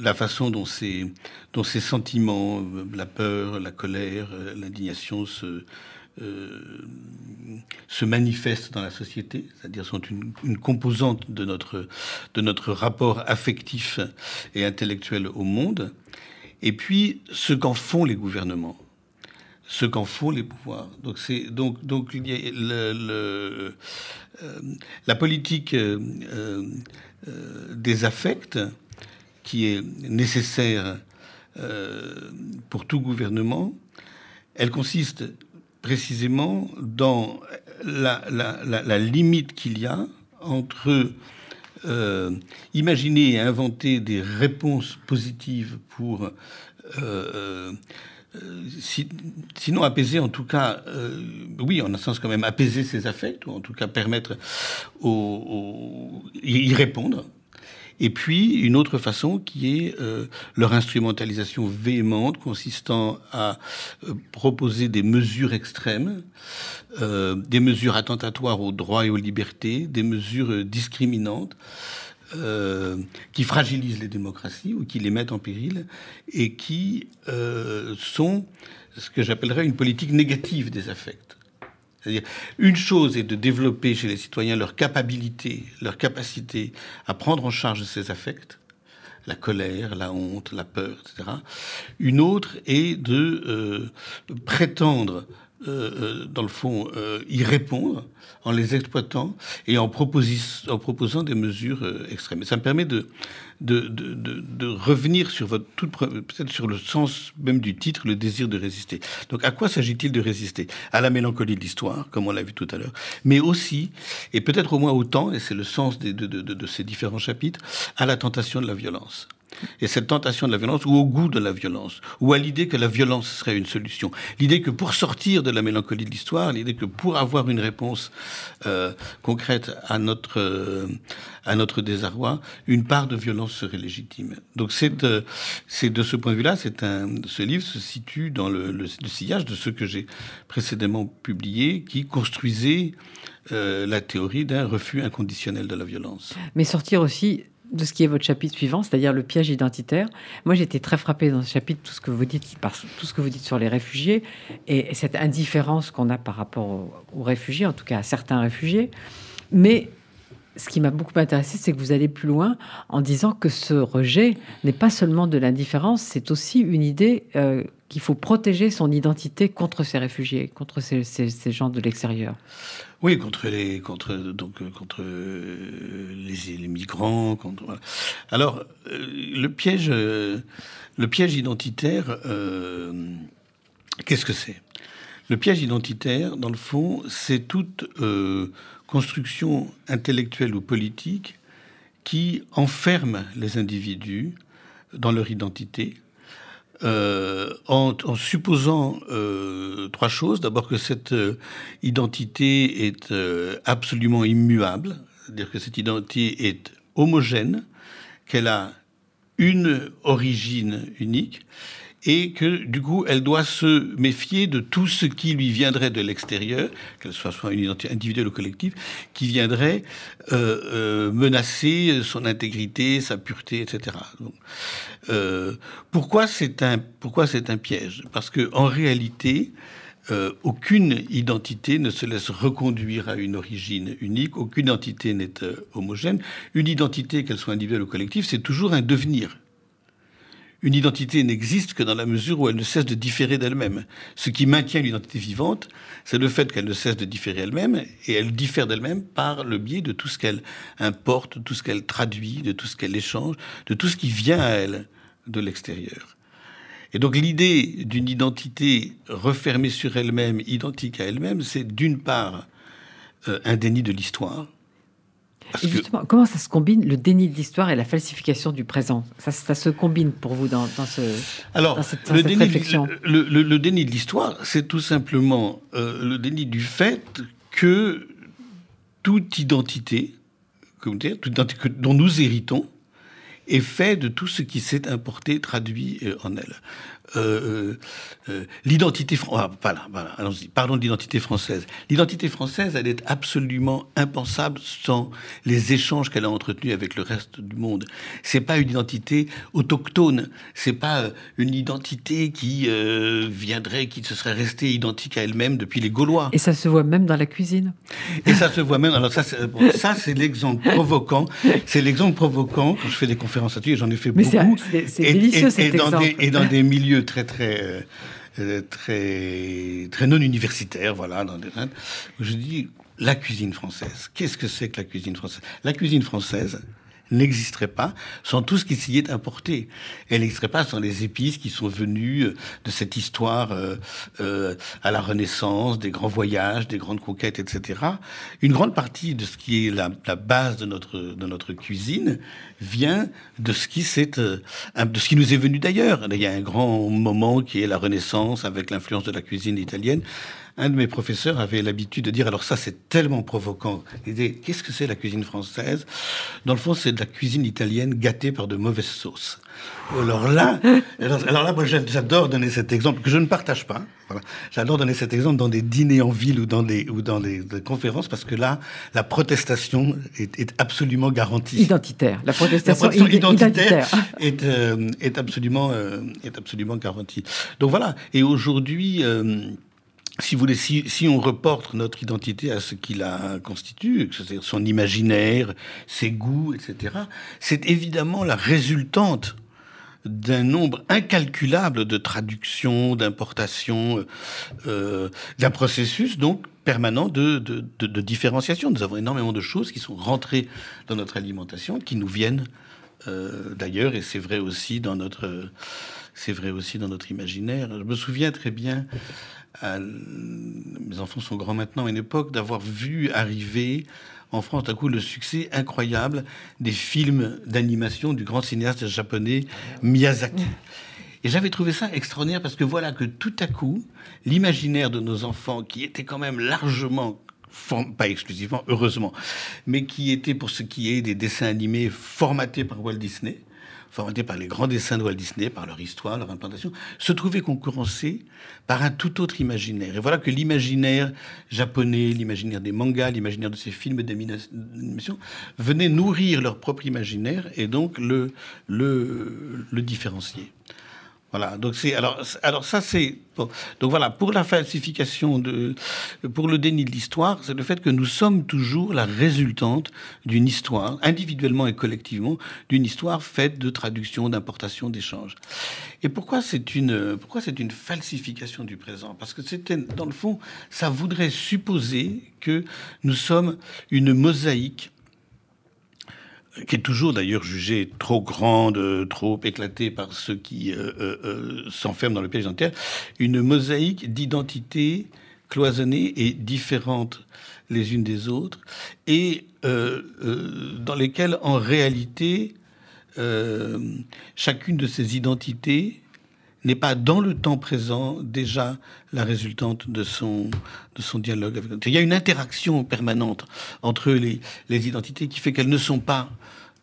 la façon dont ces, dont ces sentiments, la peur, la colère, l'indignation se, se manifestent dans la société, c'est-à-dire sont une, une, composante de notre, de notre rapport affectif et intellectuel au monde, et puis ce qu'en font les gouvernements ce qu'en font les pouvoirs. Donc, c'est, donc, donc euh, la politique euh, euh, des affects qui est nécessaire pour tout gouvernement, elle consiste précisément dans la, la, la, limite qu'il y a entre imaginer et inventer des réponses positives pour euh, sinon apaiser, en tout cas, euh, oui, en un sens quand même apaiser ses affects, ou en tout cas permettre aux, y répondre. Et puis une autre façon qui est euh, leur instrumentalisation véhémente, consistant à proposer des mesures extrêmes, des mesures attentatoires aux droits et aux libertés, des mesures discriminantes. Euh, qui fragilisent les démocraties ou qui les mettent en péril et qui euh, sont ce que j'appellerais une politique négative des affects. C'est-à-dire, une chose est de développer chez les citoyens leur capacité, leur capacité à prendre en charge ces affects, la colère, la honte, la peur, etc. Une autre est de euh, prétendre euh, euh, dans le fond, euh, y répondre en les exploitant et en, en proposant des mesures extrêmes. Et ça me permet de, de, de, de revenir sur votre toute peut-être sur le sens même du titre, le désir de résister. Donc, à quoi s'agit-il de résister? À la mélancolie de l'histoire, comme on l'a vu tout à l'heure, mais aussi, et peut-être au moins autant, et c'est le sens de, de ces différents chapitres, à la tentation de la violence et cette tentation de la violence, ou au goût de la violence, ou à l'idée que la violence serait une solution. L'idée que pour sortir de la mélancolie de l'histoire, l'idée que pour avoir une réponse euh, concrète à notre, euh, à notre désarroi, une part de violence serait légitime. Donc c'est de, c'est de ce point de vue-là, ce livre se situe dans le, sillage de ce que j'ai précédemment publié, qui construisait euh, la théorie d'un refus inconditionnel de la violence. Mais sortir aussi de ce qui est votre chapitre suivant, c'est-à-dire le piège identitaire. Moi, j'étais très frappée dans ce chapitre tout ce que vous dites, par tout ce que vous dites sur les réfugiés et, cette indifférence qu'on a par rapport aux, réfugiés, en tout cas à certains réfugiés. Mais ce qui m'a beaucoup intéressé, c'est que vous allez plus loin en disant que ce rejet n'est pas seulement de l'indifférence, c'est aussi une idée euh, qu'il faut protéger son identité contre ces réfugiés, contre ces, gens de l'extérieur. Oui, contre les contre donc contre les, les migrants. Alors euh, le piège euh, le piège identitaire, euh, qu'est-ce que c'est? Le piège identitaire, dans le fond, c'est toute construction intellectuelle ou politique qui enferme les individus dans leur identité euh, en, supposant euh, trois choses. D'abord que cette euh, identité est absolument immuable, c'est-à-dire que cette identité est homogène, qu'elle a une origine unique et que du coup elle doit se méfier de tout ce qui lui viendrait de l'extérieur, qu'elle soit soit une identité individuelle ou collective, qui viendrait euh, euh, menacer son intégrité, sa pureté, etc. Euh, pourquoi c'est un pourquoi c'est un piège? Parce que en réalité euh, aucune identité ne se laisse reconduire à une origine unique, aucune identité n'est euh, homogène. Une identité, qu'elle soit individuelle ou collective, c'est toujours un devenir une identité n'existe que dans la mesure où elle ne cesse de différer d'elle-même. Ce qui maintient l'identité vivante, c'est le fait qu'elle ne cesse de différer elle-même, et elle diffère d'elle-même par le biais de tout ce qu'elle importe, de tout ce qu'elle traduit, de tout ce qu'elle échange, de tout ce qui vient à elle de l'extérieur. Et donc l'idée d'une identité refermée sur elle-même, identique à elle-même, c'est d'une part euh, un déni de l'histoire. Justement, comment ça se combine le déni de l'histoire et la falsification du présent? Ça, se combine pour vous dans, ce Alors, cette, le, déni réflexion? le, déni de l'histoire, c'est tout simplement euh, le déni du fait que toute identité, comme dire, toute identité dont nous héritons, est fait de tout ce qui s'est importé, traduit euh, en elle. Euh, euh, l'identité ah, voilà, voilà, parlons de l'identité française. L'identité française, elle est absolument impensable sans les échanges qu'elle a entretenus avec le reste du monde. C'est pas une identité autochtone, c'est pas une identité qui viendrait, qui se serait restée identique à elle-même depuis les Gaulois. Et ça se voit même dans la cuisine. Et ça se voit même. Alors ça, ça c'est l'exemple provoquant. C'est l'exemple provoquant quand je fais des conférences là-dessus. J'en ai fait beaucoup. C'est délicieux cet exemple. et dans des milieux très très euh, très très non universitaire, voilà. Dans des, je dis la cuisine française. Qu'est-ce que c'est que la cuisine française? La cuisine française, n'existerait pas sans tout ce qui s'y est importé. Elle n'existerait pas sans les épices qui sont venues euh, de cette histoire euh, euh, à la Renaissance, des grands voyages, des grandes conquêtes, etc. Une grande partie de ce qui est la, base de notre, de notre cuisine vient de ce qui s'est, de ce qui nous est venu d'ailleurs. Il y a un grand moment qui est la Renaissance avec l'influence de la cuisine italienne un de mes professeurs avait l'habitude de dire, alors ça c'est tellement disait, qu'est-ce que c'est la cuisine française? Dans le fond, c'est de la cuisine italienne gâtée par de mauvaises sauces. Alors là, alors, là, moi j'adore donner cet exemple que je ne partage pas. Voilà. J'adore donner cet exemple dans des dîners en ville ou dans des ou dans des, conférences parce que là, la protestation est, absolument garantie. Identitaire. La protestation, identitaire, Est, euh, est absolument euh, est absolument garantie. Donc voilà. Et aujourd'hui. Euh, si vous voulez, si, on reporte notre identité à ce qui la constitue, c'est-à-dire son imaginaire, ses goûts, etc., c'est évidemment la résultante d'un nombre incalculable de traductions, d'importations, euh, d'un processus donc permanent de, de, différenciation. Nous avons énormément de choses qui sont rentrées dans notre alimentation, qui nous viennent euh, d'ailleurs, et c'est vrai aussi dans notre, c'est vrai aussi dans notre imaginaire. Je me souviens très bien mes enfants sont grands maintenant, à une époque, d'avoir vu arriver en France, d'un coup, le succès incroyable des films d'animation du grand cinéaste japonais Miyazaki. Et j'avais trouvé ça extraordinaire parce que voilà que tout à coup, l'imaginaire de nos enfants, qui était quand même largement pas exclusivement, heureusement, mais qui était pour ce qui est des dessins animés formatés par Walt Disney, formatés par les grands dessins de Walt Disney, par leur histoire, leur implantation, se trouvaient concurrencés par un tout autre imaginaire. Et voilà que l'imaginaire japonais, l'imaginaire des mangas, l'imaginaire de ces films d'animation venaient nourrir leur propre imaginaire et donc le, différencier. Voilà. Donc c'est alors alors ça c'est donc voilà pour la falsification de pour le déni de l'histoire, c'est le fait que nous sommes toujours la résultante d'une histoire individuellement et collectivement d'une histoire faite de traduction, d'importation, d'échange. Et pourquoi c'est une pourquoi c'est une falsification du présent? Parce que c'était dans le fond, ça voudrait supposer que nous sommes une mosaïque qui est toujours d'ailleurs jugée trop grande, trop éclatée par ceux qui euh, euh, euh, s'enferment dans le piège identitaire, une mosaïque d'identités cloisonnées et différentes les unes des autres, et dans lesquelles en réalité chacune de ces identités n'est pas dans le temps présent déjà la résultante de son, de son dialogue Il y a une interaction permanente entre les, les identités qui fait qu'elles ne sont pas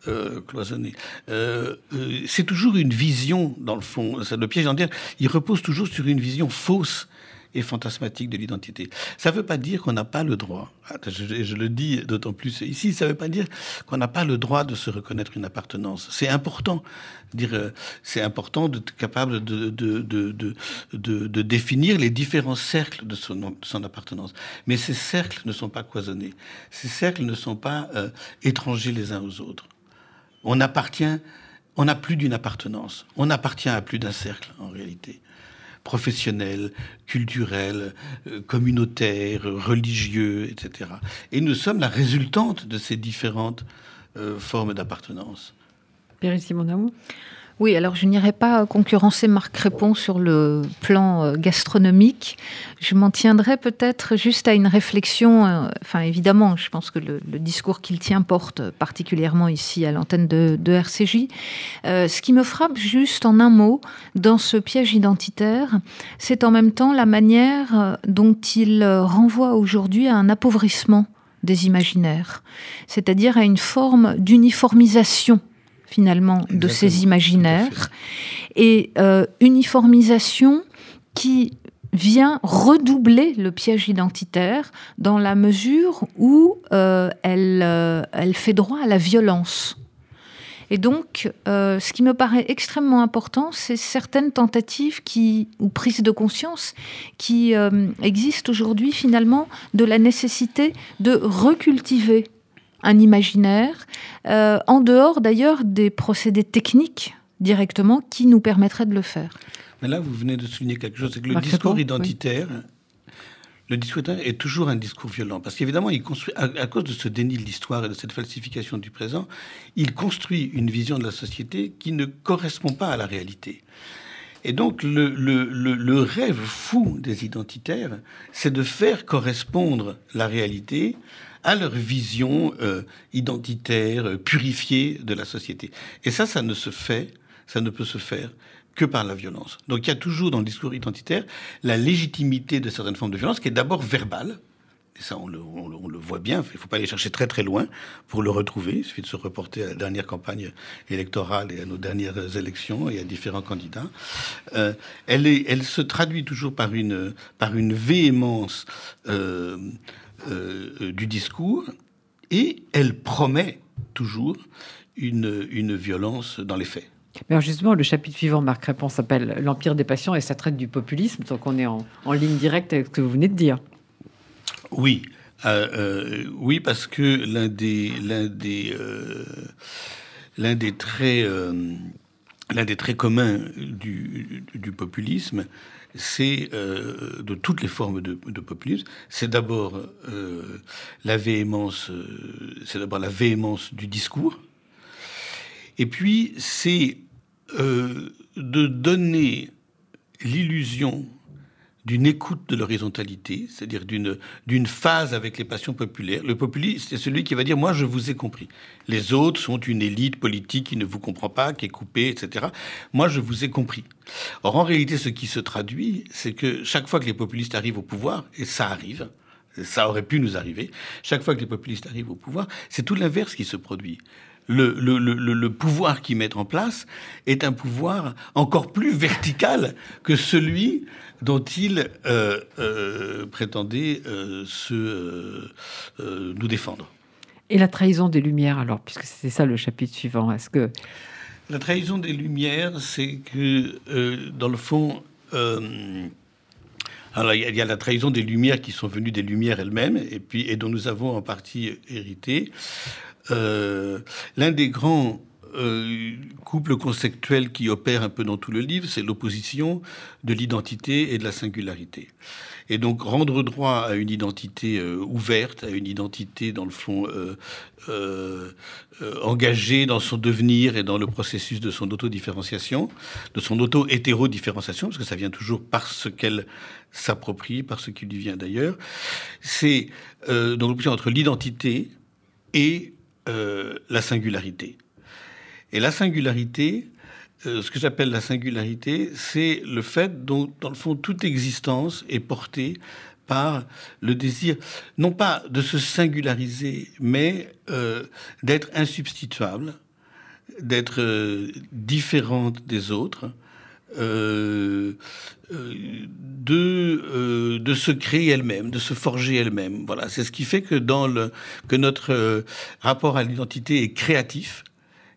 euh, cloisonnées. Euh, euh, c'est toujours une vision, dans le fond. Le piège identitaire, il repose toujours sur une vision fausse et fantasmatique de l'identité. Ça ne veut pas dire qu'on n'a pas le droit, ah, je, le dis d'autant plus ici, ça ne veut pas dire qu'on n'a pas le droit de se reconnaître une appartenance. C'est important, dire, c'est important d'être capable de, définir les différents cercles de son, appartenance. Mais ces cercles ne sont pas cloisonnés, ces cercles ne sont pas étrangers les uns aux autres. On appartient, on n'a plus d'une appartenance, on appartient à plus d'un cercle en réalité professionnels, culturels, euh, communautaires, religieux, etc. Et nous sommes la résultante de ces différentes euh, formes d'appartenance. Périssimo Oui, alors je n'irai pas concurrencer Marc Crépon sur le plan euh, gastronomique. Je m'en tiendrai peut-être juste à une réflexion. Euh, enfin, évidemment, je pense que le, discours qu'il tient porte particulièrement ici à l'antenne de, RCJ. Euh, ce qui me frappe juste en un mot dans ce piège identitaire, c'est en même temps la manière dont il renvoie aujourd'hui à un appauvrissement des imaginaires, c'est-à-dire à une forme d'uniformisation finalement de ces imaginaires et euh, uniformisation qui vient redoubler le piège identitaire dans la mesure où euh, elle, euh, elle fait droit à la violence. Et donc, ce qui me paraît extrêmement important, c'est certaines tentatives qui, ou prises de conscience qui existent aujourd'hui finalement de la nécessité de recultiver un imaginaire, euh, en dehors d'ailleurs des procédés techniques directement qui nous permettraient de le faire. Mais là, vous venez de souligner quelque chose, c'est que le discours identitaire, le discours est toujours un discours violent, parce qu'évidemment, il construit, à, cause de ce déni de l'histoire et de cette falsification du présent, il construit une vision de la société qui ne correspond pas à la réalité. Et donc, le, le, le rêve fou des identitaires, c'est de faire correspondre la réalité à leur vision euh, identitaire, euh, purifiée de la société. Et ça, ça ne se fait, ça ne peut se faire que par la violence. Donc il y a toujours dans le discours identitaire la légitimité de certaines formes de violence qui est d'abord verbale. Et ça, on le, voit bien. Il ne faut pas aller chercher très très loin pour le retrouver. Il suffit de se reporter à la dernière campagne électorale et à nos dernières élections et à différents candidats. Euh, elle, se traduit toujours par une, par une véhémence euh, du discours et elle promet toujours une, une violence dans les faits. Alors justement, le chapitre suivant, Marc Répond, s'appelle L'Empire des passions et ça traite du populisme, donc on est en, en, ligne directe avec ce que vous venez de dire. Oui, euh, euh, oui, parce que l'un des, l'un des, l'un des traits, l'un des traits communs du, du populisme, c'est euh, de toutes les formes de, populisme, c'est d'abord euh, la véhémence, euh, c'est d'abord la véhémence du discours, et puis c'est de donner l'illusion d'une écoute de l'horizontalité, c'est-à-dire d'une, d'une phase avec les passions populaires. Le populiste, c'est celui qui va dire Moi, je vous ai compris. Les autres sont une élite politique qui ne vous comprend pas, qui est coupée, etc. Moi, je vous ai compris. Or, en réalité, ce qui se traduit, c'est que chaque fois que les populistes arrivent au pouvoir, et ça arrive, ça aurait pu nous arriver, chaque fois que les populistes arrivent au pouvoir, c'est tout l'inverse qui se produit. Le, le, le, le, pouvoir qu'ils mettent en place est un pouvoir encore plus vertical que celui dont il euh, euh, prétendait euh, se, nous défendre. Et la trahison des Lumières, alors, puisque c'est ça le chapitre suivant, est-ce que... La trahison des Lumières, c'est que, dans le fond, alors il y, a la trahison des Lumières qui sont venues des Lumières elles-mêmes, et, puis, et dont nous avons en partie hérité. L'un des grands euh, couple conceptuel qui opère un peu dans tout le livre, c'est l'opposition de l'identité et de la singularité. Et donc rendre droit à une identité euh, ouverte, à une identité dans le fond euh, engagée dans son devenir et dans le processus de son autodifférenciation, de son auto-hétéro-différenciation, parce que ça vient toujours par ce qu'elle s'approprie, par ce qui lui vient d'ailleurs. C'est donc l'opposition entre l'identité et la singularité. Et la singularité, euh, ce que j'appelle la singularité, c'est le fait dont, dans le fond, toute existence est portée par le désir, non pas de se singulariser, mais euh, d'être insubstituable, d'être euh, différente des autres, de, de se créer elle-même, de se forger elle-même. Voilà, c'est ce qui fait que, dans le, que notre rapport à l'identité est créatif,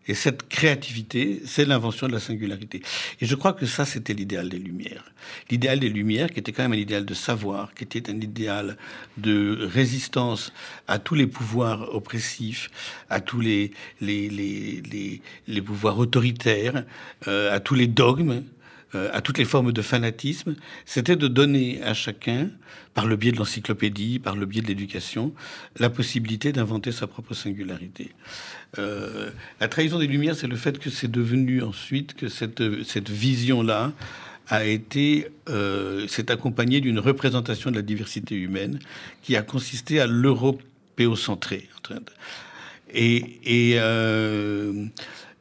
et cette créativité, c'est l'invention de la singularité. Et je crois que ça, c'était l'idéal des Lumières. L'idéal des Lumières, qui était quand même un idéal de savoir, qui était un idéal de résistance à tous les pouvoirs oppressifs, à tous les, les, les, les, les pouvoirs autoritaires, euh, à tous les dogmes. euh, à toutes les formes de fanatisme, c'était de donner à chacun, par le biais de l'encyclopédie, par le biais de l'éducation, la possibilité d'inventer sa propre singularité. Euh, la trahison des Lumières, c'est le fait que c'est devenu ensuite que cette, cette vision-là a été, euh, s'est accompagnée d'une représentation de la diversité humaine qui a consisté à l'européocentrer. Et, et, euh,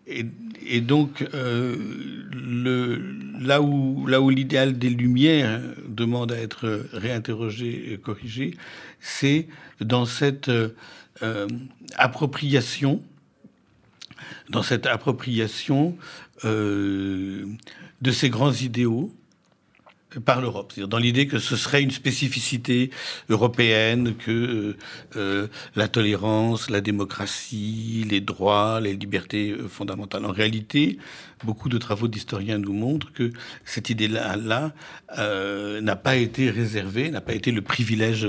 et, et, donc, le, là où, là où l'idéal des Lumières demande à être réinterrogé et corrigé, c'est dans cette appropriation, dans cette appropriation euh, de ces grands idéaux par l'Europe, dans l'idée que ce serait une spécificité européenne, que euh, euh, la tolérance, la démocratie, les droits, les libertés fondamentales. En réalité, beaucoup de travaux d'historiens nous montrent que cette idée-là là, euh, n'a pas été réservée, n'a pas été le privilège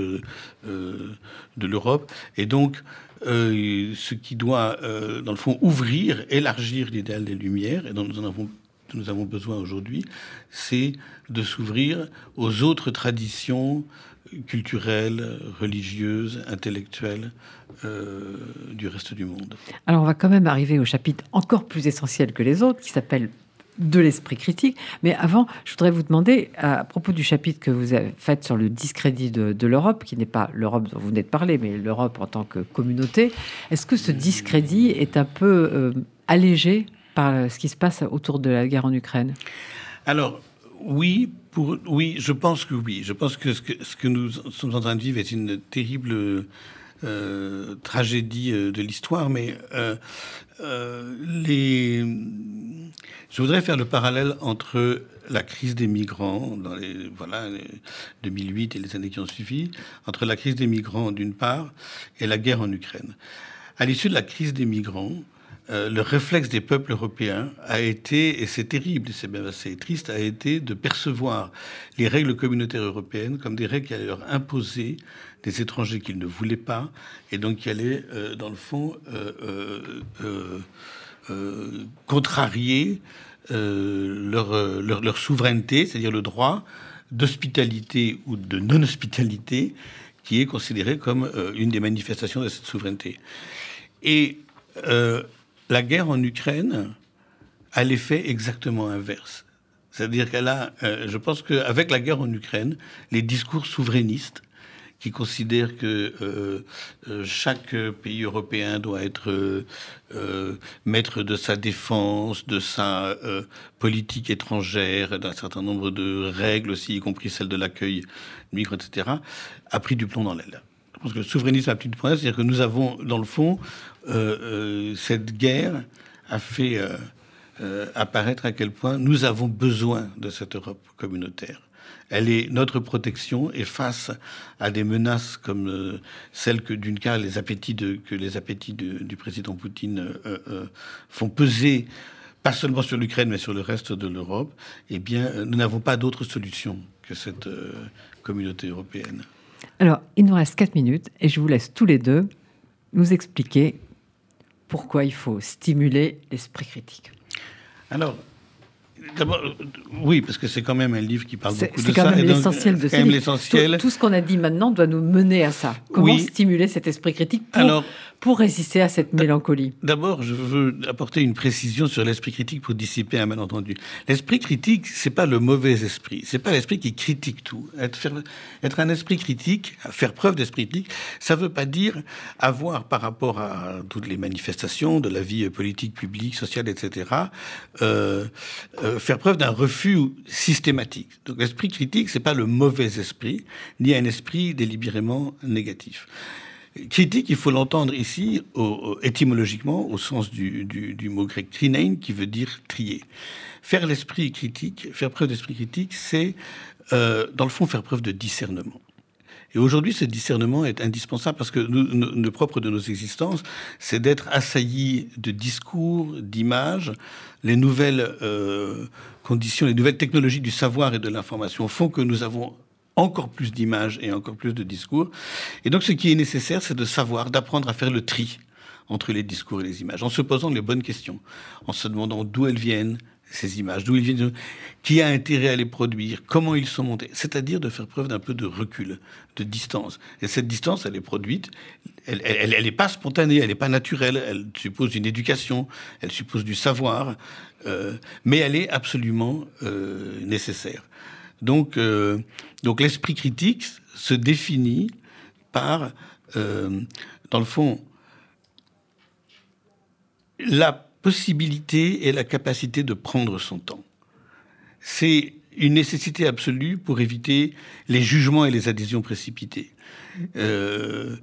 de l'Europe, et donc ce qui doit, dans le fond, ouvrir, élargir l'idéal des Lumières, et dont nous en avons nous avons besoin aujourd'hui, c'est de s'ouvrir aux autres traditions culturelles, religieuses, intellectuelles euh, du reste du monde. Alors on va quand même arriver au chapitre encore plus essentiel que les autres, qui s'appelle de l'esprit critique. Mais avant, je voudrais vous demander, à propos du chapitre que vous avez fait sur le discrédit de, l'Europe, qui n'est pas l'Europe dont vous venez de parler, mais l'Europe en tant que communauté, est-ce que ce discrédit est un peu euh, allégé? Par ce qui se passe autour de la guerre en Ukraine Alors, oui, pour, oui, je pense que oui. Je pense que ce, que nous sommes en train de vivre est une terrible euh, tragédie euh, de l'histoire, mais euh, je voudrais faire le parallèle entre la crise des migrants dans les voilà 2008 et les années qui ont suivi, entre la crise des migrants d'une part et la guerre en Ukraine. À l'issue de la crise des migrants, euh, le réflexe des peuples européens a été, et c'est terrible, c'est même assez triste, a été de percevoir les règles communautaires européennes comme des règles qui allaient leur imposer des étrangers qu'ils ne voulaient pas, et donc qui allaient, euh, dans le fond, euh, contrarier leur, souveraineté, c'est-à-dire le droit d'hospitalité ou de non-hospitalité, qui est considéré comme une des manifestations de cette souveraineté. Et la guerre en Ukraine a l'effet exactement inverse. C'est-à-dire qu'elle a, euh, je pense qu'avec la guerre en Ukraine, les discours souverainistes qui considèrent que euh, euh, chaque pays européen doit être maître de sa défense, de sa politique étrangère, d'un certain nombre de règles aussi, y compris celle de l'accueil migrants, etc., a pris du plomb dans l'aile. Je pense que le souverainisme a pris du plomb c'est-à-dire que nous avons, dans le fond, cette guerre a fait euh, apparaître à quel point nous avons besoin de cette Europe communautaire. Elle est notre protection et face à des menaces comme celles que d'une part les appétits que les appétits du président Poutine font peser pas seulement sur l'Ukraine mais sur le reste de l'Europe, eh bien nous n'avons pas d'autre solution que cette communauté européenne. Alors, il nous reste quatre minutes et je vous laisse tous les deux nous expliquer pourquoi il faut stimuler l'esprit critique. Alors, D'abord, oui, parce que c'est quand même un livre qui parle beaucoup de ça. C'est quand même l'essentiel de ça. l'essentiel. Tout, ce qu'on a dit maintenant doit nous mener à ça. Comment stimuler cet esprit critique pour, Alors, pour résister à cette mélancolie D'abord, je veux apporter une précision sur l'esprit critique pour dissiper un malentendu. L'esprit critique, c'est pas le mauvais esprit. C'est pas l'esprit qui critique tout. Être, un esprit critique, faire preuve d'esprit critique, ça veut pas dire avoir par rapport à toutes les manifestations de la vie politique, publique, sociale, etc. Euh, euh, faire preuve d'un refus systématique. Donc l'esprit critique, c'est pas le mauvais esprit, ni un esprit délibérément négatif. Critique, il faut l'entendre ici étymologiquement au sens du, mot grec krinein, qui veut dire trier. Faire l'esprit critique, faire preuve d'esprit critique, c'est euh, dans le fond faire preuve de discernement. Et aujourd'hui, ce discernement est indispensable parce que le propre de nos existences, c'est d'être assailli de discours, d'images. Les nouvelles euh, conditions, les nouvelles technologies du savoir et de l'information font que nous avons encore plus d'images et encore plus de discours. Et donc, ce qui est nécessaire, c'est de savoir, d'apprendre à faire le tri entre les discours et les images, en se posant les bonnes questions, en se demandant d'où elles viennent, ces images, d'où ils viennent, qui a intérêt à les produire, comment ils sont montés, c'est-à-dire de faire preuve d'un peu de recul, de distance. Et cette distance, elle est produite, elle n'est pas spontanée, elle n'est pas naturelle, elle suppose une éducation, elle suppose du savoir, euh, mais elle est absolument euh, nécessaire. Donc, euh, donc l'esprit critique se définit par, dans le fond, la possibilité et la capacité de prendre son temps. C'est une nécessité absolue pour éviter les jugements et les adhésions précipitées. Euh,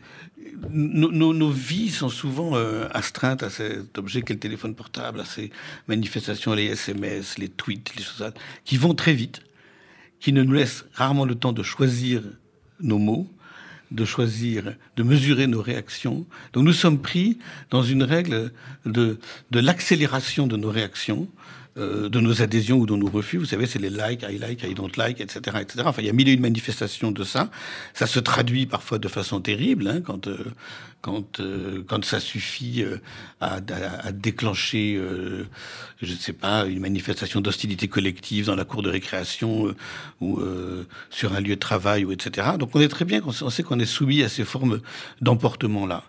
nos, vies sont souvent euh, astreintes à cet objet qu'est le téléphone portable, à ces manifestations, les SMS, les tweets, les choses qui vont très vite, qui ne nous laissent rarement le temps de choisir nos mots, de choisir, de mesurer nos réactions. Donc nous sommes pris dans une règle de, de l'accélération de nos réactions, euh, de nos adhésions ou de nos refus. Vous savez, c'est les likes, I like, I don't like, etc., etc. Enfin, il y a mille et une manifestations de ça. Ça se traduit parfois de façon terrible, hein, quand euh, quand euh, quand ça suffit à, à, déclencher, je ne sais pas, une manifestation d'hostilité collective dans la cour de récréation ou sur un lieu de travail ou etc. Donc, on est très bien, on sait qu'on est soumis à ces formes d'emportement là.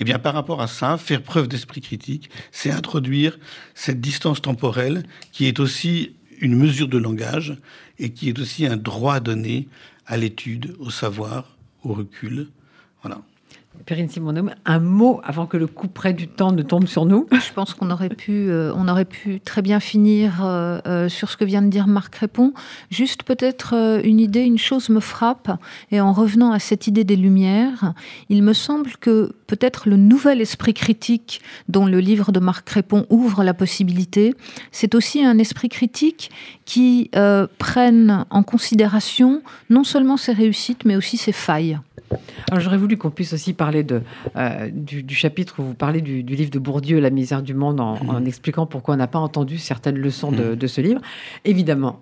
Eh bien, par rapport à ça, faire preuve d'esprit critique, c'est introduire cette distance temporelle qui est aussi une mesure de langage et qui est aussi un droit donné à l'étude, au savoir, au recul. Perrine Simonum, un mot avant que le coup près du temps ne tombe sur nous. Je pense qu'on aurait pu, euh, aurait pu très bien finir euh, euh, sur ce que vient de dire Marc Répond. Juste peut-être une idée, une chose me frappe, et en revenant à cette idée des Lumières, il me semble que peut-être le nouvel esprit critique dont le livre de Marc Répond ouvre la possibilité, c'est aussi un esprit critique qui prenne en considération non seulement ses réussites, mais aussi ses failles. Alors j'aurais voulu qu'on puisse aussi parler de, euh, du, chapitre où vous parlez du, livre de Bourdieu, La misère du monde, en, mm-hmm. expliquant pourquoi on n'a pas entendu certaines leçons de, mm-hmm. ce livre. Évidemment,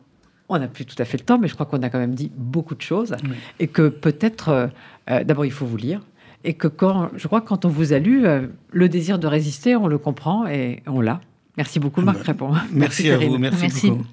on n'a plus tout à fait le temps, mais je crois qu'on a quand même dit beaucoup de choses. Et que peut-être, euh, euh, d'abord, il faut vous lire. Et que quand, je crois que quand on vous a lu, le désir de résister, on le comprend et on l'a. Merci beaucoup, Marc Répond. Merci, à vous. Merci, merci. beaucoup.